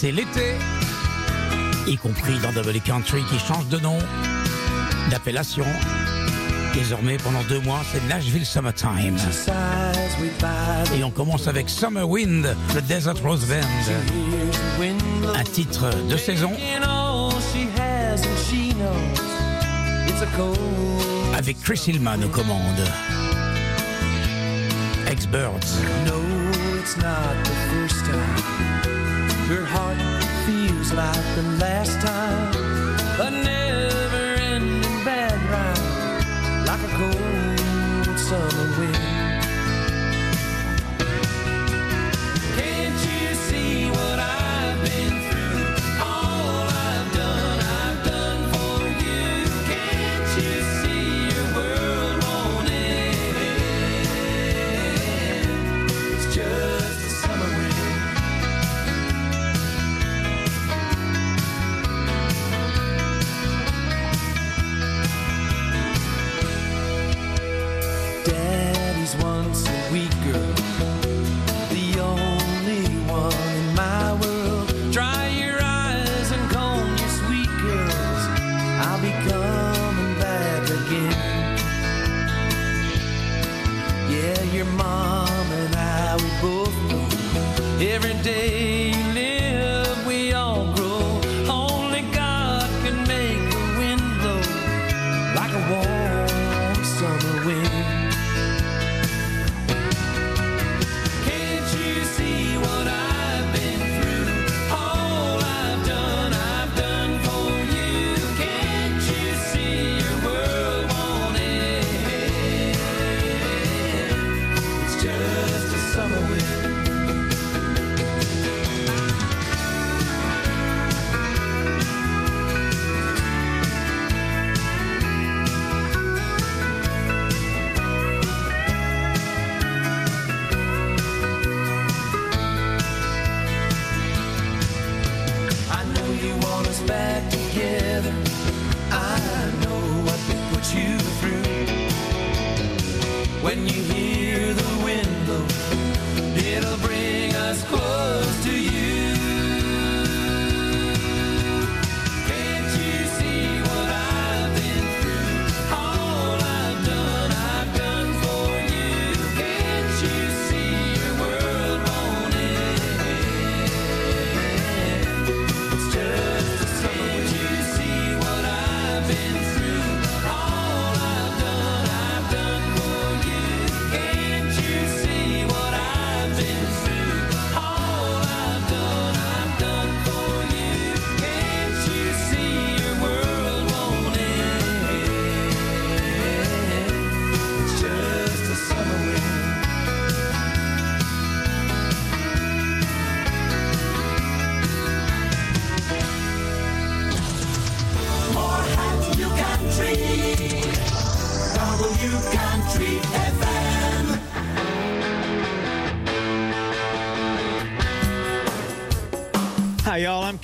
C'est l'été, y compris dans W Country qui change de nom, d'appellation. Désormais, pendant deux mois, c'est Nashville Summertime. Et on commence avec Summer Wind, le Desert Rose Band. Un titre de saison avec Chris Hillman aux commandes. Ex-Birds. No, it's not the first time. Your heart feels like the last time.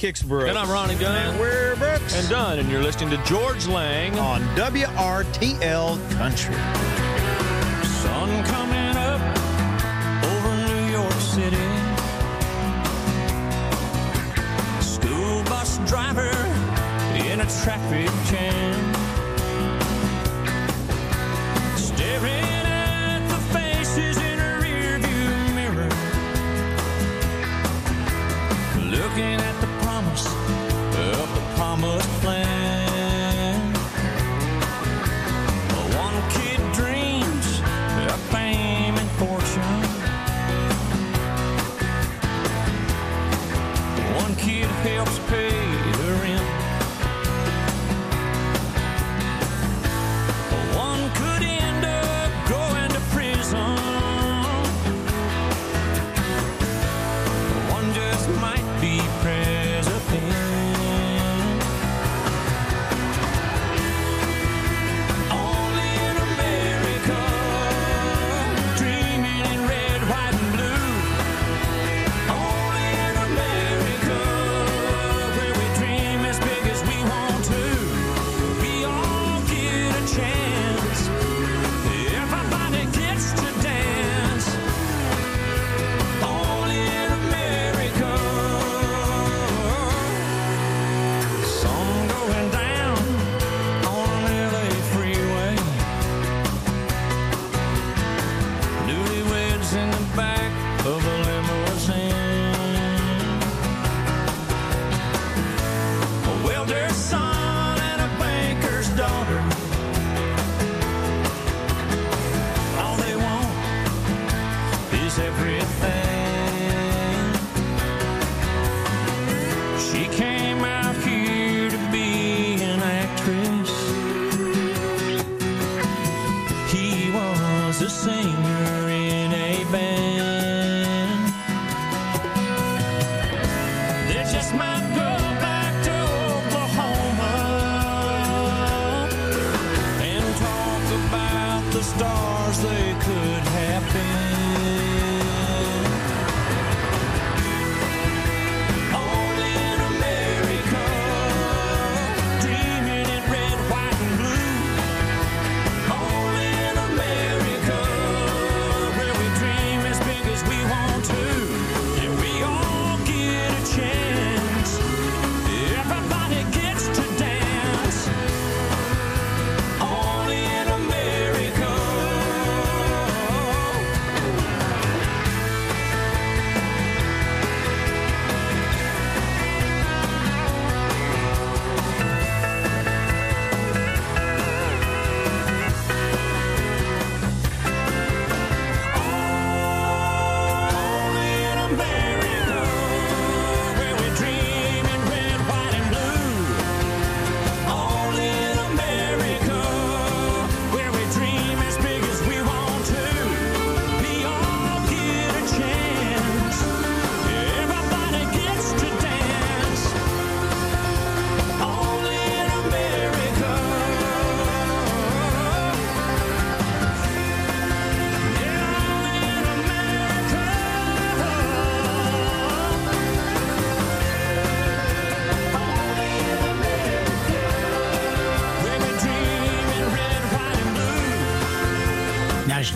Y'all. I'm Kix Brooks. And I'm Ronnie Dunn. And we're Brooks. And Dunn, and you're listening to George Lang. on WRTL Country.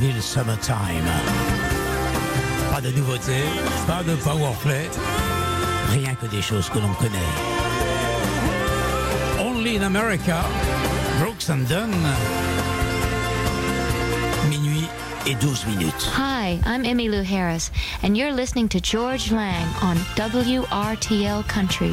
le summertime. Pas de nouveautés, pas de powerplay, rien que des choses que l'on connaît. Only in America, Brooks and Dunn. Minuit et 12 minutes. Hi, I'm Emmylou Harris, and you're listening to George Lang on WRTL Country.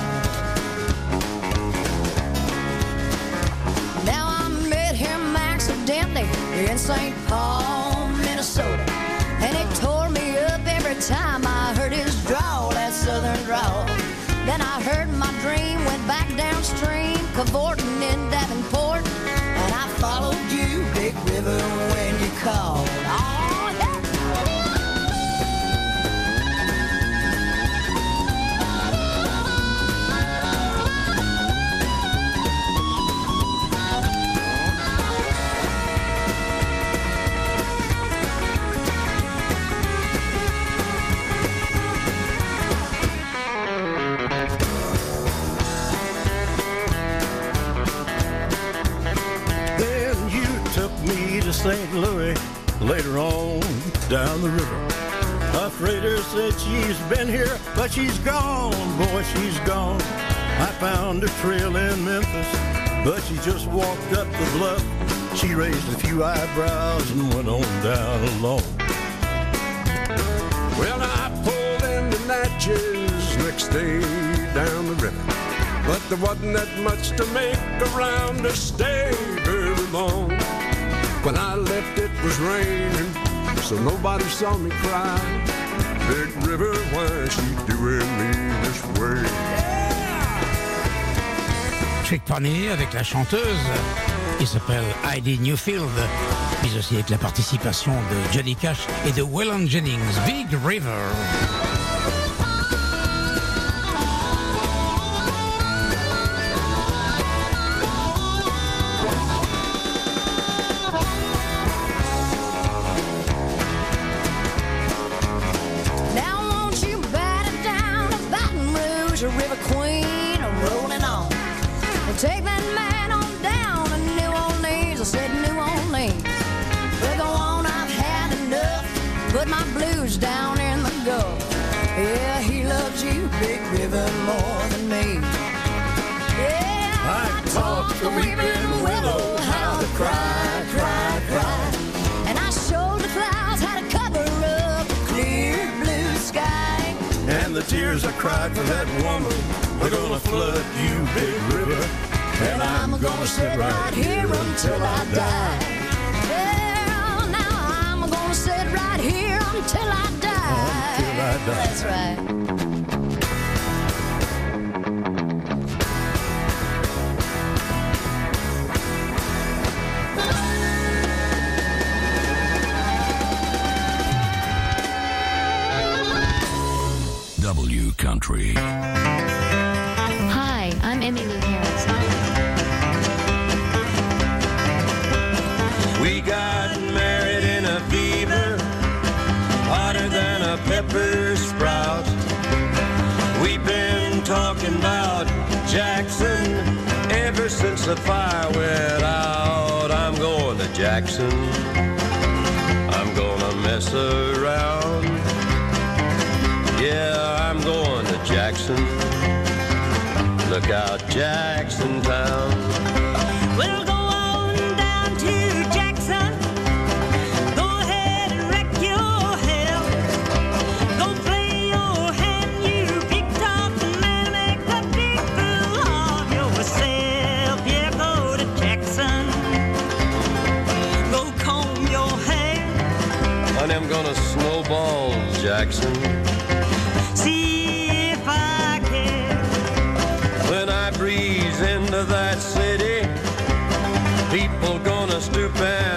in St. Paul, Minnesota. And it tore me up every time I heard his drawl, that southern drawl. Then I heard my dream, went back downstream, cavorting in Davenport. And I followed you, Big River, when you called. St. Louis later on down the river. A freighter said she's been here, but she's gone, boy, she's gone. I found her trail in Memphis, but she just walked up the bluff. She raised a few eyebrows and went on down alone. Well, I pulled into Natchez next day down the river. But there wasn't that much to make around to stay very long. When I left, it was raining, so nobody saw me cry. Big River, why she doing me this way? Trick Pony avec la chanteuse qui s'appelle Heidi Newfield, mais aussi avec la participation de Johnny Cash et de Waylon Jennings, Big River. The fire went out. I'm going to Jackson. I'm gonna mess around. Yeah, I'm going to Jackson. Look out, Jackson Town. Snowball Jackson. See if I can. When I breeze into that city, people gonna stoop and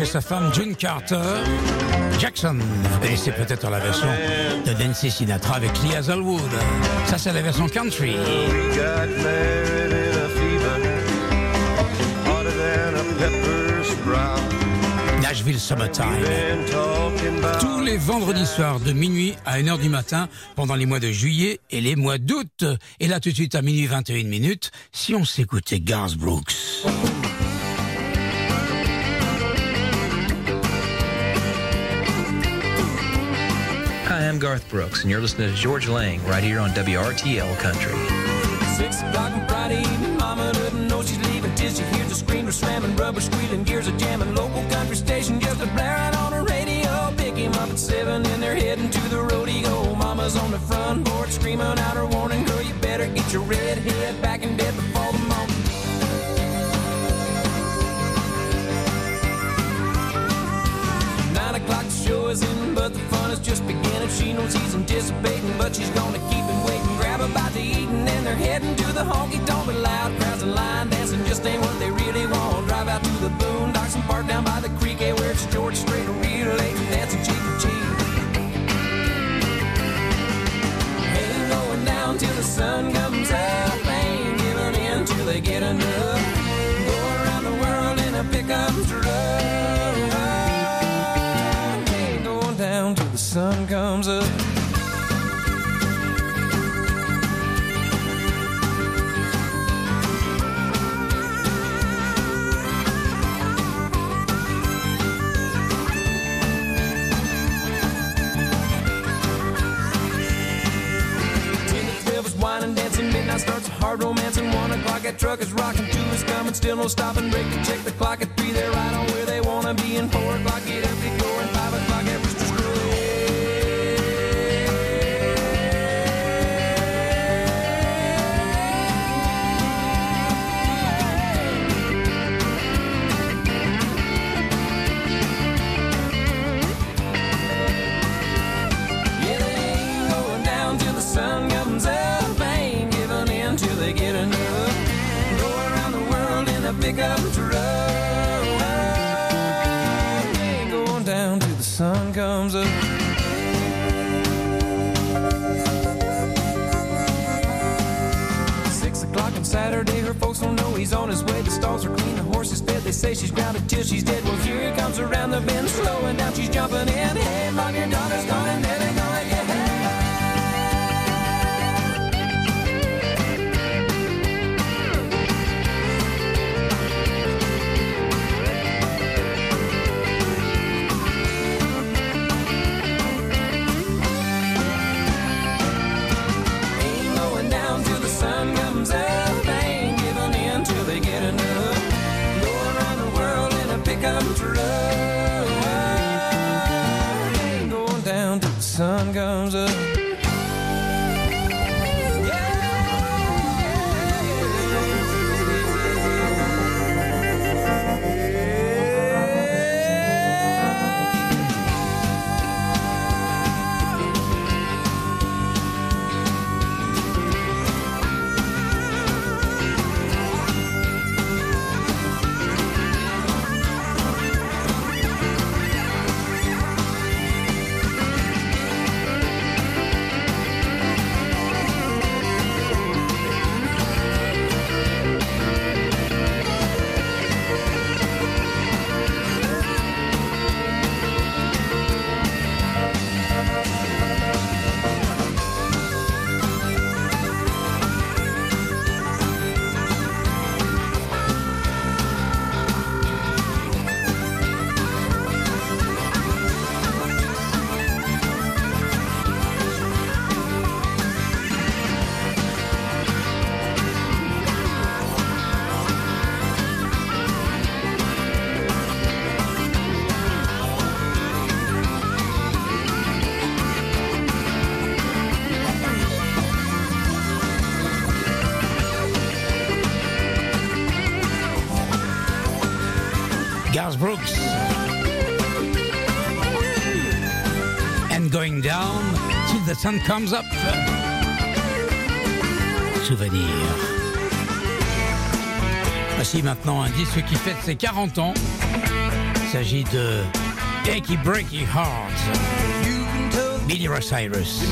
Et sa femme June Carter. Jackson, vous connaissez peut-être la version de Nancy Sinatra avec Lee Hazelwood. Ça, c'est la version country. Nashville Summertime. Tous les vendredis soirs de minuit à 1h du matin pendant les mois de juillet et les mois d'août. Et là tout de suite à minuit 21 minutes, si on s'écoutait Garth Brooks. I'm Garth Brooks, and you're listening to George Lang right here on WRTL Country. Six o'clock on Friday Mama doesn't know she's leaving she the screamer slamming, rubber squealing, gears a jamming. Local country station just a blaring on the radio. Pick him up at seven, and they're heading to the rodeo. Mama's on the front screaming out her warning, girl, you better get your red head back in bed before is in, but the fun is just beginning. She knows he's anticipating, but she's gonna keep him waiting. Grab a bite to eat, and they're heading to the honky tonk. But loud crowds and line dancing just ain't what they really want. Drive out to the boondocks and park down by the creek, eh, where it's George Strait, real late and dancing cheek to cheek. Ain't going down till the sun comes up. Ain't giving in till they get enough. Truck is rocking. Two is coming, still no stopping. Break to check the clock say she's grounded till she's dead. Well, here he comes around the bend, slowing down. She's jumping in. Hey, mom, your daughter's gone and Brooks. And going down till the sun comes up. Souvenir. Voici maintenant un disque qui fête ses 40 ans. Il s'agit de Achy Breaky Heart. Billy Cyrus.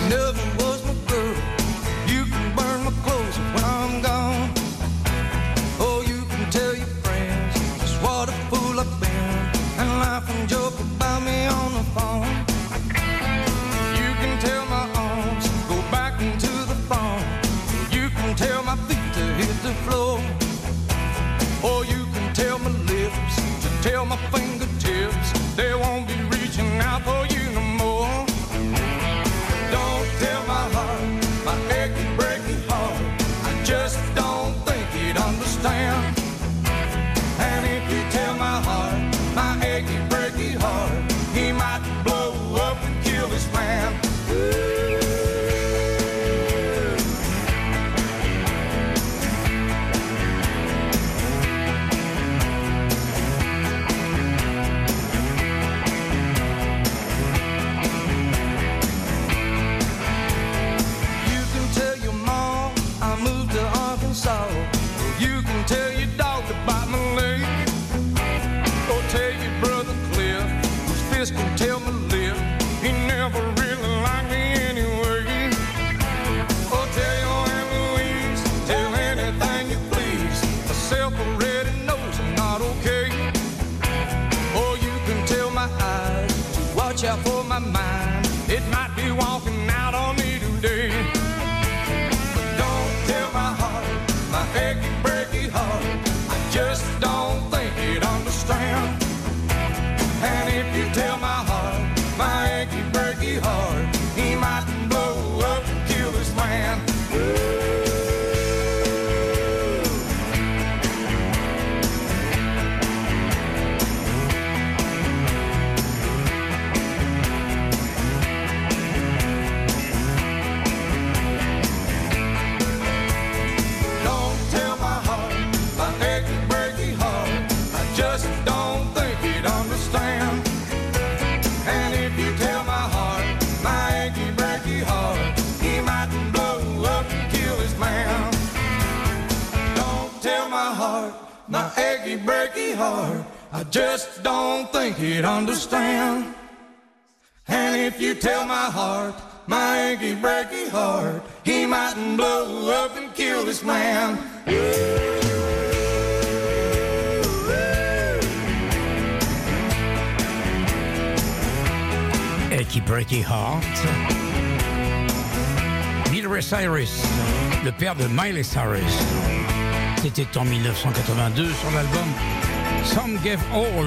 You tell my heart. I just don't think he'd understand. And if you tell my heart, my achy, breaky heart, he mightn't blow up and kill this man. Achy Breaky Heart. Bill Cyrus, le père de Miley Cyrus. C'était en 1982 sur l'album Some Gave All.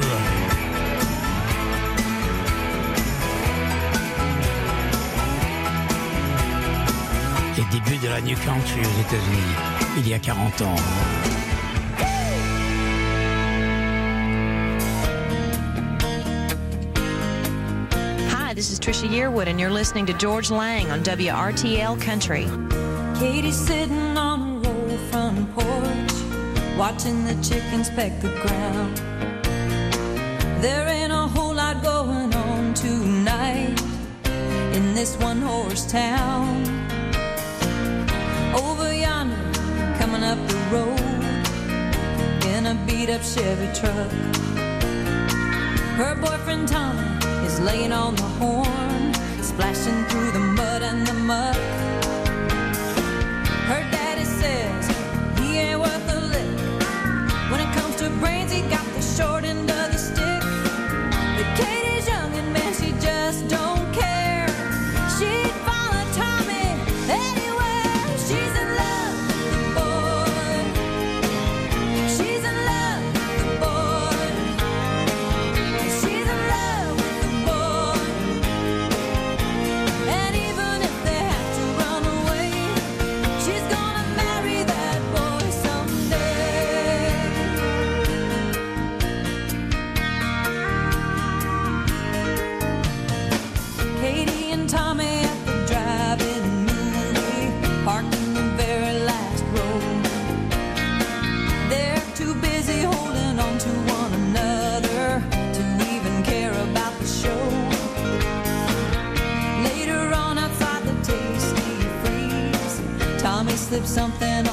Les débuts de la New Country aux États-Unis, il y a 40 ans. Hi, this is Trisha Yearwood, and you're listening to George Lang on WRTL Country. Katie's sitting on watching the chickens peck the ground. There ain't a whole lot going on tonight in this one horse town. Over yonder, coming up the road in a beat up Chevy truck. Her boyfriend Tommy is laying on the horn, splashing through the mud and the muck. It brains, he got slip something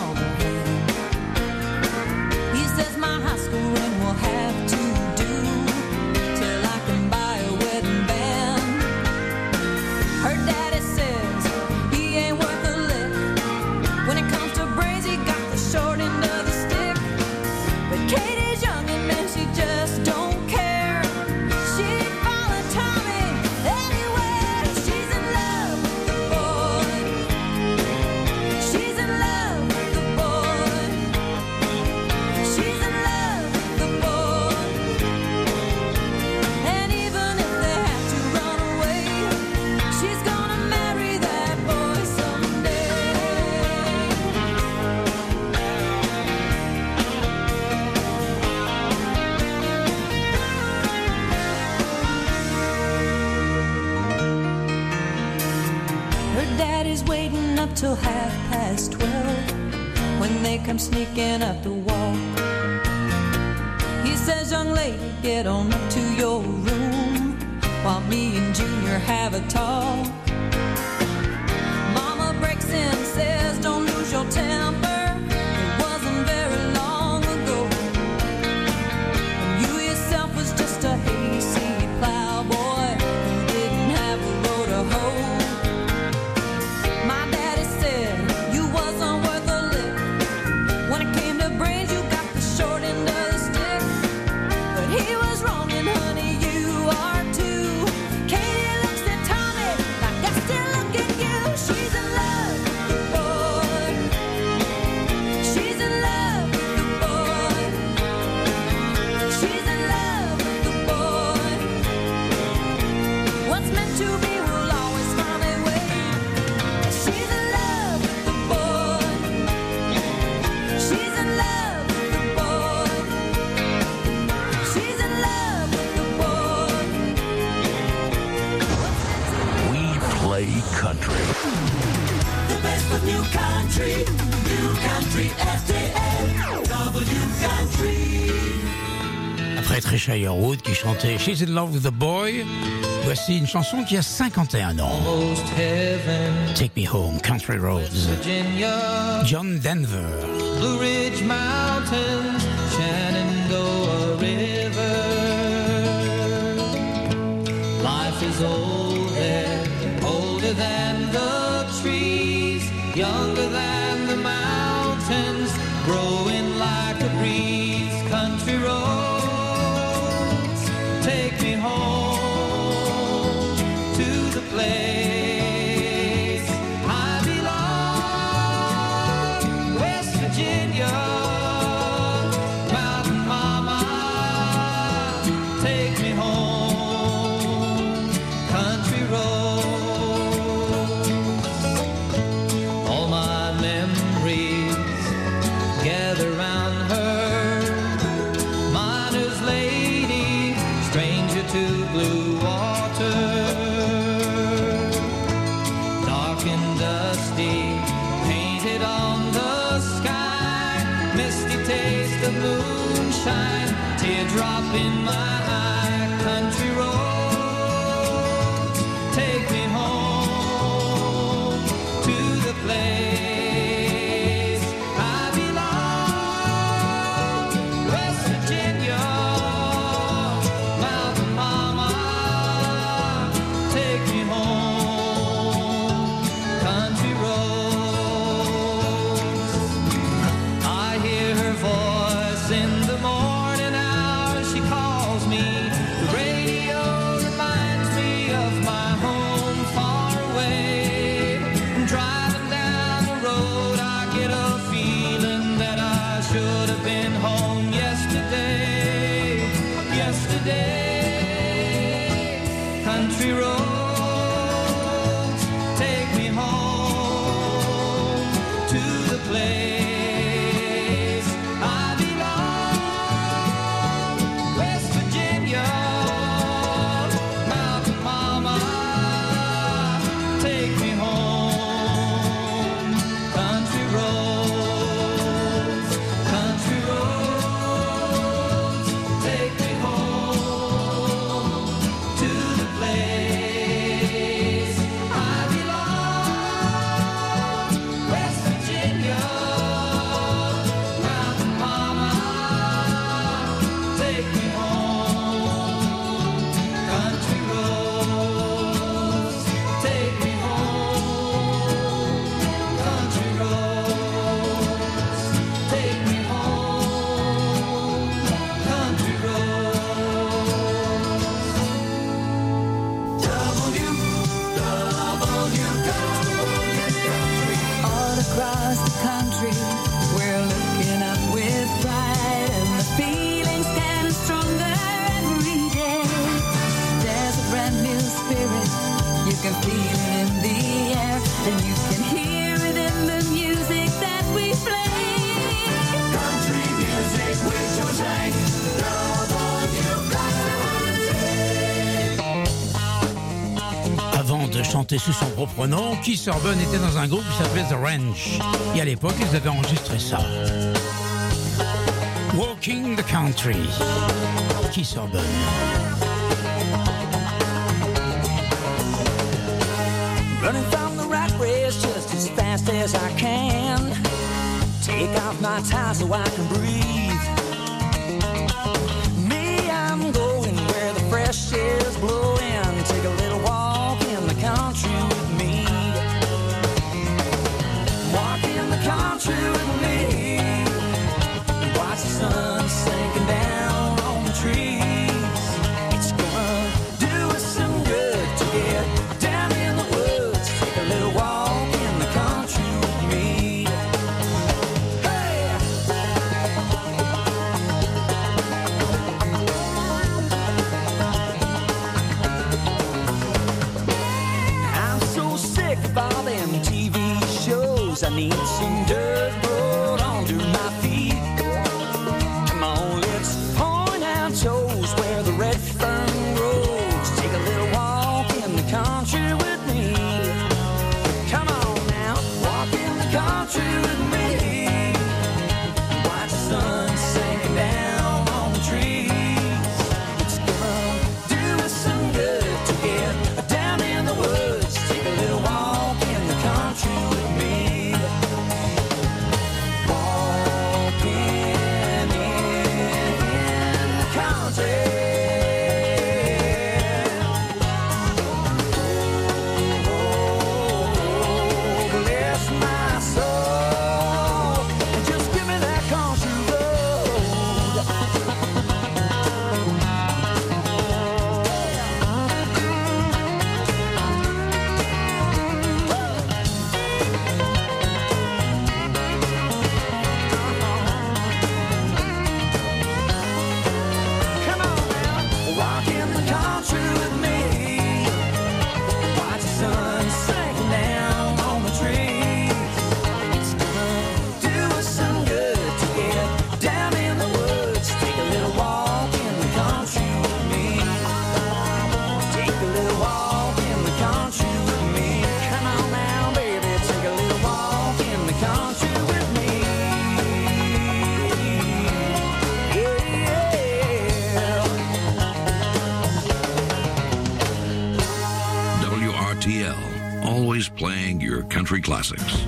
country. The best of new country, new country, FDL, W country. Après Trisha Wood qui chantait She's in Love with a Boy, voici une chanson qui a 51 ans. Take Me Home, Country Roads. Virginia, John Denver. Blue Ridge Mountains, Shenandoah River. Life is old. chantait sous son propre nom. Keith Urban était dans un groupe qui s'appelait The Ranch. Et à l'époque, ils avaient enregistré ça. Walking the Country. Keith Urban. Running from the rat race just as fast as I can. Take off my ties so I can breathe. Me, I'm going where the fresh air's blowing. you with me. classics.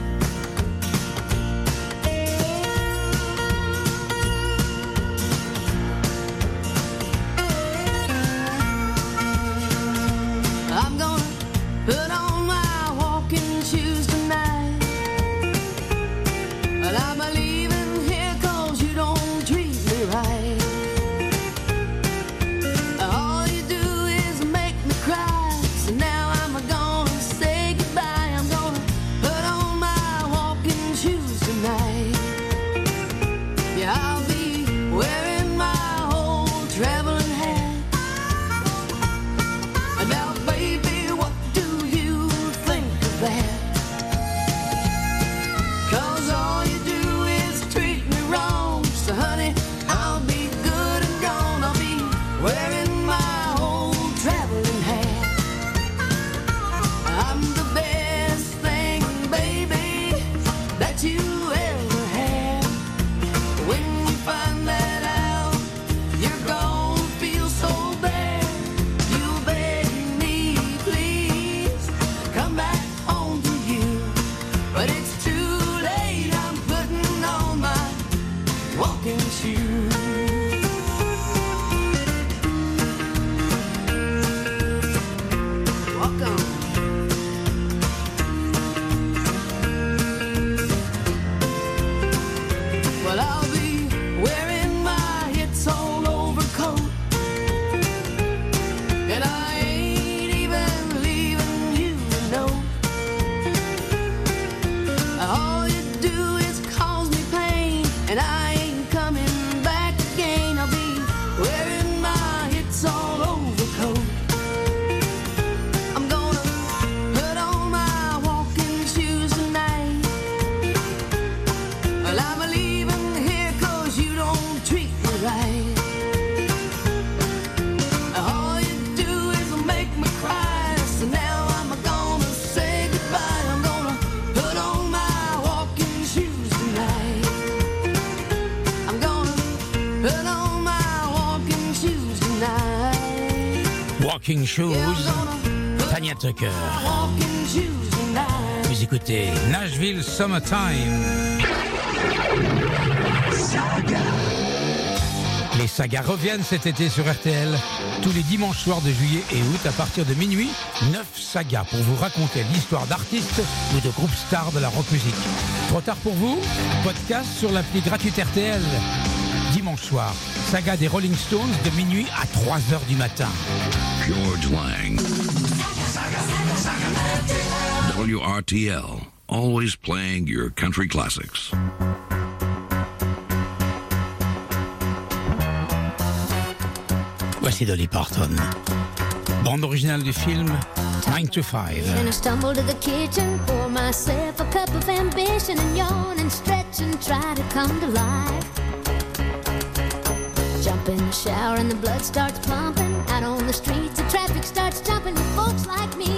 Walking Shoes, Tanya Tucker. Vous écoutez Nashville Summertime. Les sagas reviennent cet été sur RTL. Tous les dimanches soirs de juillet et août, à partir de minuit, 9 sagas pour vous raconter l'histoire d'artistes ou de groupes stars de la rock musique. Trop tard pour vous? Podcast sur l'appli gratuite RTL. Dimanche soir, saga des Rolling Stones de minuit à 3 heures du matin. George Lang. WRTL, always playing your country classics. Voici Dolly Parton. Bande originale du film 9 to 5. And I stumble to the kitchen, pour myself a cup of ambition and yawn and stretch and try to come to life. Jump in the shower and the blood starts pumping. Out on the streets, the traffic starts jumping. With folks like me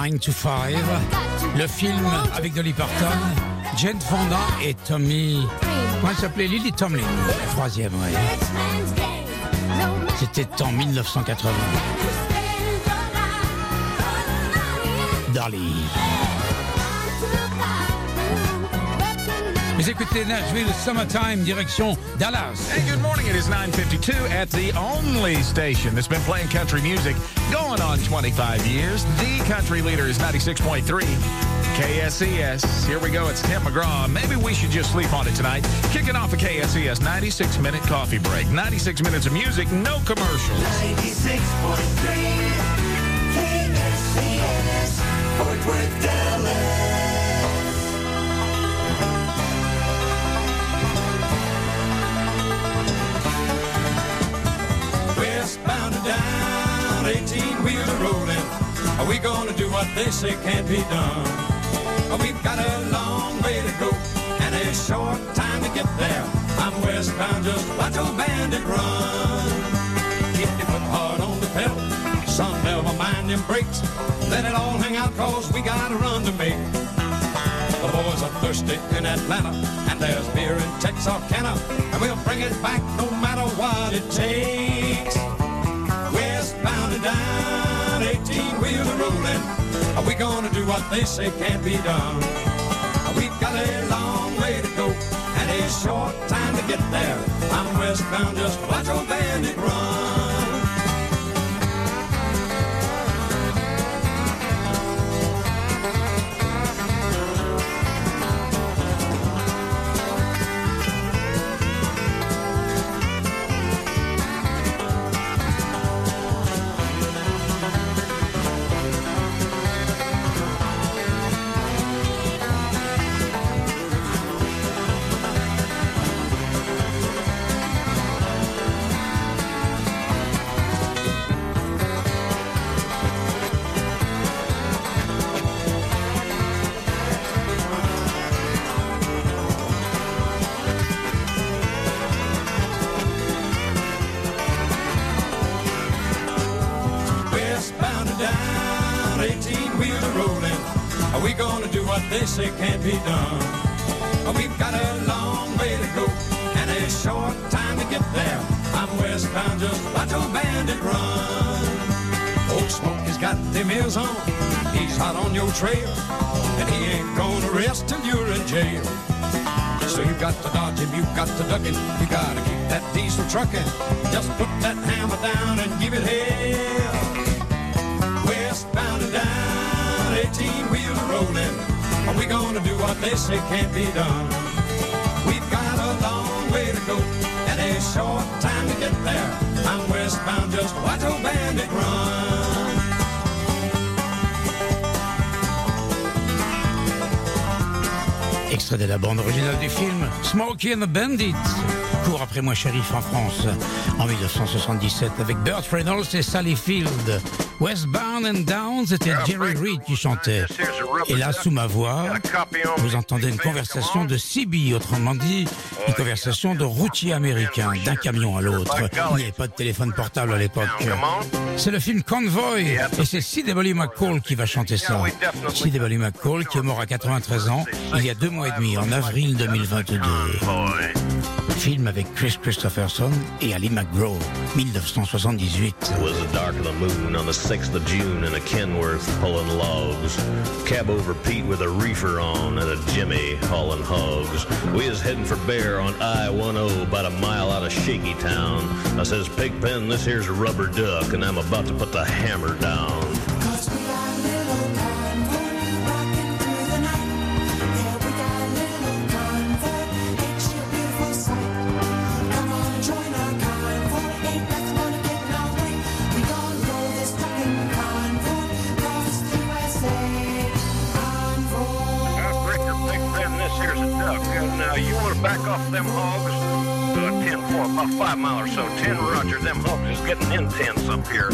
9 to 5. Le film avec Dolly Parton, Jane Fonda et Tommy. Comment elle s'appelait Lily Tomlin, troisième, ouais. C'était en 1980. Dolly. Vous écoutez Nashville Summertime, direction Dallas. Hey, good morning. It is 9:52 at the only station that's been playing country music on 25 years. The country leader is 96.3 KSCS. Here we go. It's Tim McGraw. Maybe we should just sleep on it tonight. Kicking off a KSCS 96 minute coffee break. 96 minutes of music, no commercials. 96.3 KSCS Fort Worth, Dallas. Westbound and down, 18 wheeler rolling. Are we gonna do what they say can't be done? We've got a long way to go and a short time to get there. I'm westbound, just watch old bandit run. Keep your foot hard on the pedal, son, never mind them brakes. Let it all hang out, cause we got a run to make. The boys are thirsty in Atlanta, and there's beer in Texarkana, and we'll bring it back no matter what it takes. Down, 18 wheeler rolling. Are we gonna do what they say can't be done? We've got a long way to go and a short time to get there. I'm westbound, just watch old bandit run. Can't be done. We've got a long way to go and a short time to get there. I'm westbound, just watch old bandit run. Old Smokey's got them ears on, he's hot on your trail, and he ain't gonna rest till you're in jail. So you got to dodge him, you got to duck him, you gotta keep that diesel trucking. Just put that hammer down and give it hell. Westbound and down, 18 wheels rolling. Are we gonna do they say can't be done? We've got a long way to go and a short time to get there. I'm westbound, just watch old bandit run. Extrait de la bande originale du film Smokey and the Bandit. Cours après moi, shérif, en France, en 1977, avec Burt Reynolds et Sally Field. Westbound and Down, c'était Jerry Reed qui chantait. Et là, sous ma voix, vous entendez une conversation de CB, autrement dit, une conversation de routier américain, d'un camion à l'autre. Il n'y avait pas de téléphone portable à l'époque. C'est le film Convoy, et c'est C.W. McCall qui va chanter ça. C.W. McCall qui est mort à 93 ans, il y a deux mois et demi, en avril 2022. Film avec Kris Kristofferson et Ali MacGraw, 1978. It was the dark of the moon on the 6th of June in a Kenworth pulling logs. Cab over Pete with a reefer on and a Jimmy hauling hogs. We is heading for Bear on I-10 about a mile out of Shaky Town. I says, Pigpen, this here's a rubber duck and I'm about to put the hammer down. Them hogs? Uh, 10 4, about 5 mile or so. 10 Roger, them hogs is getting intense up here.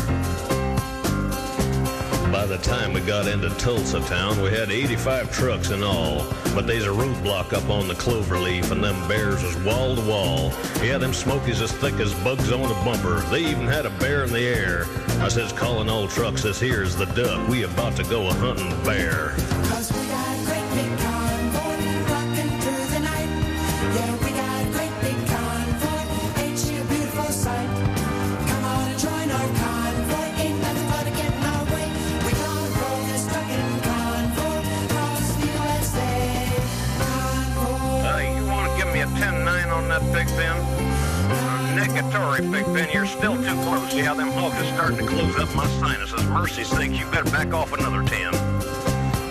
By the time we got into Tulsa town, we had 85 trucks in all. But there's a roadblock up on the cloverleaf, and them bears was wall to wall. Yeah, them smokies as thick as bugs on a bumper. They even had a bear in the air. I says, calling all trucks, this here's the duck. We about to go a hunting bear. Negatory, Pigpen, you're still too close. Yeah, them hogs is starting to close up my sinuses. Mercy sakes, you better back off another 10.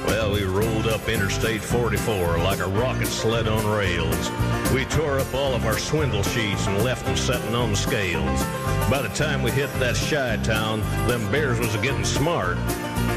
Well, we rolled up Interstate 44 like a rocket sled on rails. We tore up all of our swindle sheets and left them setting on the scales. By the time we hit that Chi-town, them bears was getting smart.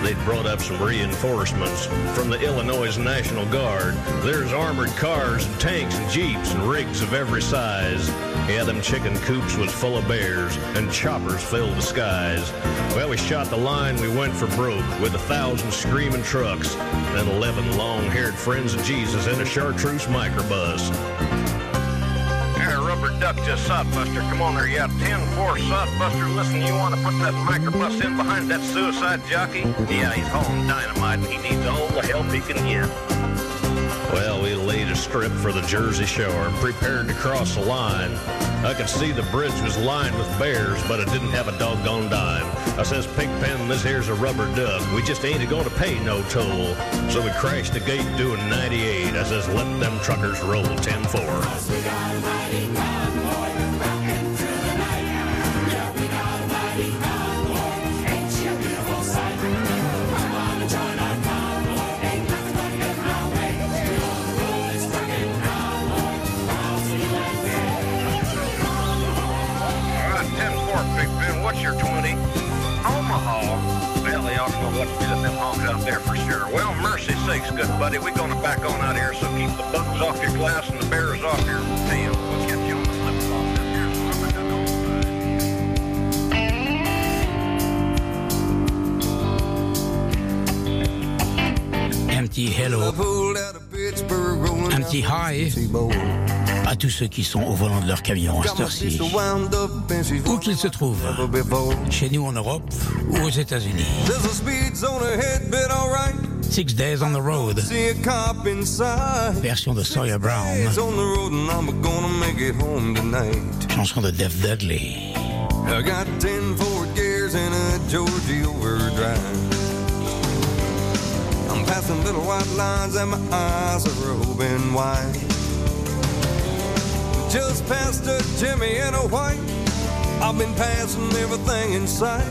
They'd brought up some reinforcements from the Illinois National Guard. There's armored cars and tanks and jeeps and rigs of every size. Yeah, them chicken coops was full of bears and choppers filled the skies. Well, we shot the line, we went for broke with a thousand screaming trucks and eleven long-haired friends of Jesus in a chartreuse microbus. There, rubber duck just sodbuster. Come on there, yeah, 10-4 sodbuster. Listen, you want to put that microbus in behind that suicide jockey? Yeah, he's hauling dynamite and he needs all the help he can get. Strip for the Jersey Shore and prepared to cross the line. I could see the bridge was lined with bears, but it didn't have a doggone dime. I says, Pigpen, this here's a rubber duck. We just ain't going to pay no toll. So we crashed the gate doing 98. I says, let them truckers roll 10-4. They ought to know what to do with them hogs out there for sure. Well, mercy sakes, good buddy. We're going to back on out here, so keep the bugs off your glass and the bears off your tail. We'll catch you on the flip phone. Here's rubber duck on the side. Un petit hello, Empty petit hi à tous ceux qui sont au volant de leur camion à cette heure-ci, où qu'ils se trouvent, chez nous en Europe ou aux États-Unis. Six Days on the Road. See a cop inside. Version de Sawyer Brown. Chanson de Def Dudley. I got ten Ford gears and a Georgie overdrive. I'm passing little white lines and my eyes are open wide. Just past a Jimmy and a white. I've been passing everything in sight.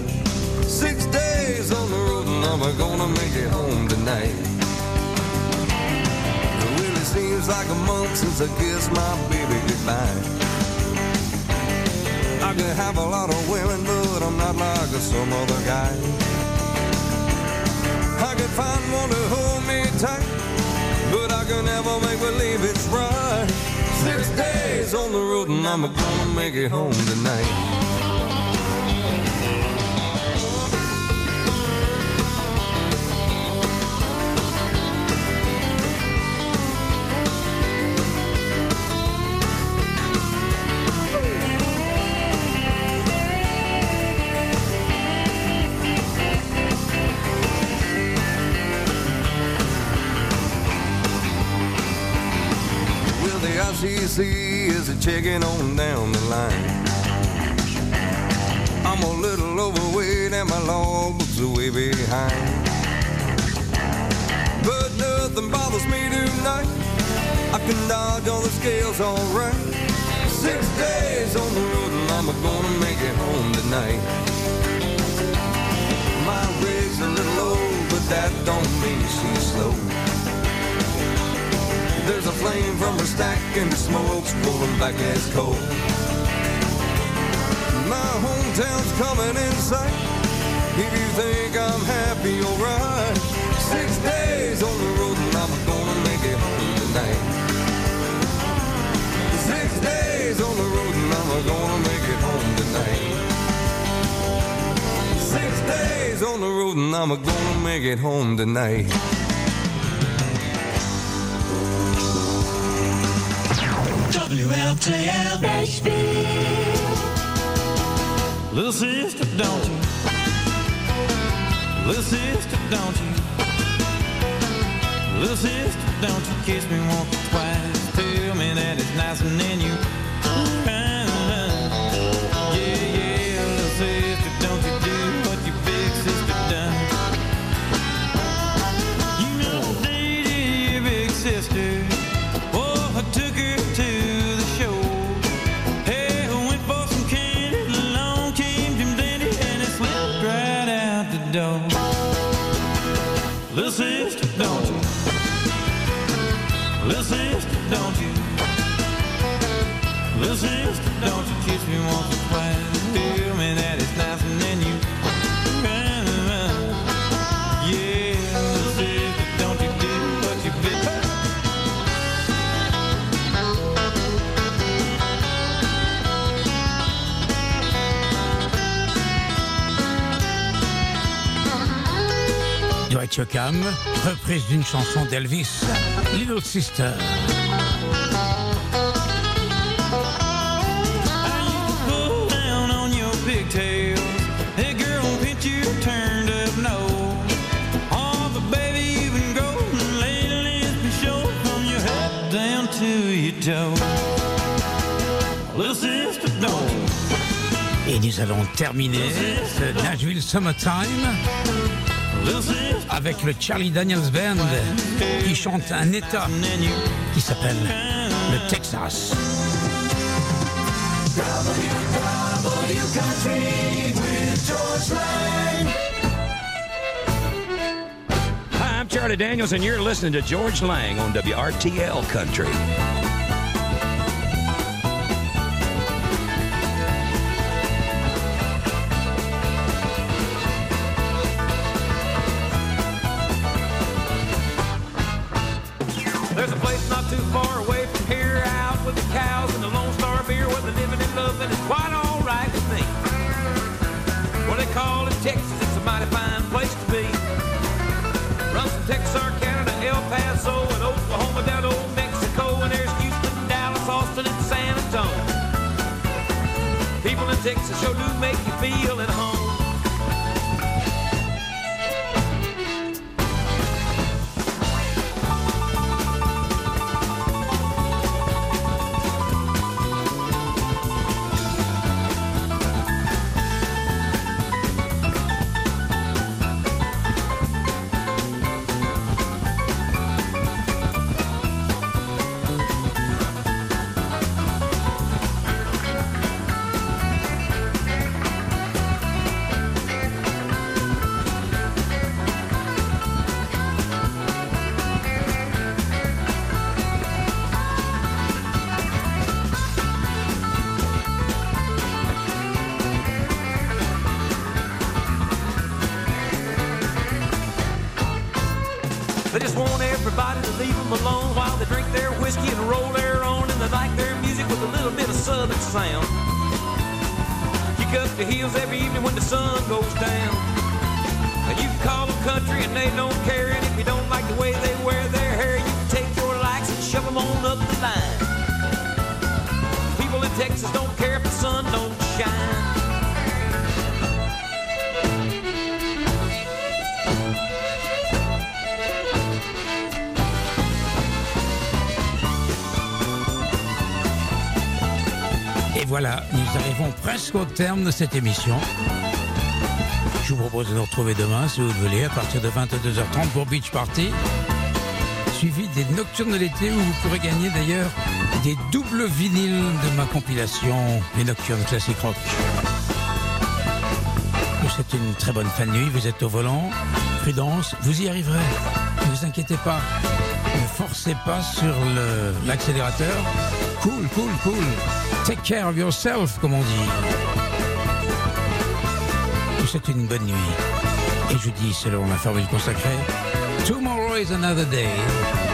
Six days on the road and I'm gonna make it home tonight. It really seems like a month since I kissed my baby goodbye. I could have a lot of women, but I'm not like some other guy. I could find one to hold me tight, but I can never make believe. Six on the road and I'm gonna make it home tonight. Well, sees a checking on down the line. I'm a little overweight and my logbook's way behind. But nothing bothers me tonight. I can dodge all the scales alright. Six days on the road and I'm gonna make it home tonight. My rig's a little old, but that don't mean she's slow. There's a flame from her stack and the smoke's rolling back as coal. My hometown's coming in sight. If you think I'm happy, alright. Six days on the road and I'm gonna make it home tonight. Six days on the road and I'm gonna make it home tonight. Six days on the road and I'm gonna make it home tonight. WLTL Little sister, don't you? Little sister, don't you? Little sister, don't you kiss me once or twice? Tell me that it's nice and then you. Reprise d'une chanson d'Elvis, Little Sister. Et nous allons terminer ce Nashville Summertime avec le Charlie Daniels Band qui chante un état qui s'appelle le Texas. Hi, I'm Charlie Daniels, and you're listening to George Lang on WRTL Country. Whiskey and roll their own and they like their music with a little bit of southern sound. Kick up the heels every evening when the sun goes down. And you can call them country and they don't care. And if you don't like the way they wear their hair, you can take your likes and shove them on up the line. People in Texas don't care if the sun don't shine. Voilà, nous arrivons presque au terme de cette émission. Je vous propose de nous retrouver demain, si vous le voulez, à partir de 22h30 pour Beach Party. Suivi des Nocturnes de l'été où vous pourrez gagner d'ailleurs des doubles vinyles de ma compilation Les Nocturnes Classic Rock. Souhaite une très bonne fin de nuit, vous êtes au volant. Prudence, vous y arriverez. Ne vous inquiétez pas. Ne forcez pas sur l'accélérateur. Cool, cool, cool. Take care of yourself, comme on dit. Vous souhaite une bonne nuit. Et je dis, selon la formule consacrée, Tomorrow is another day.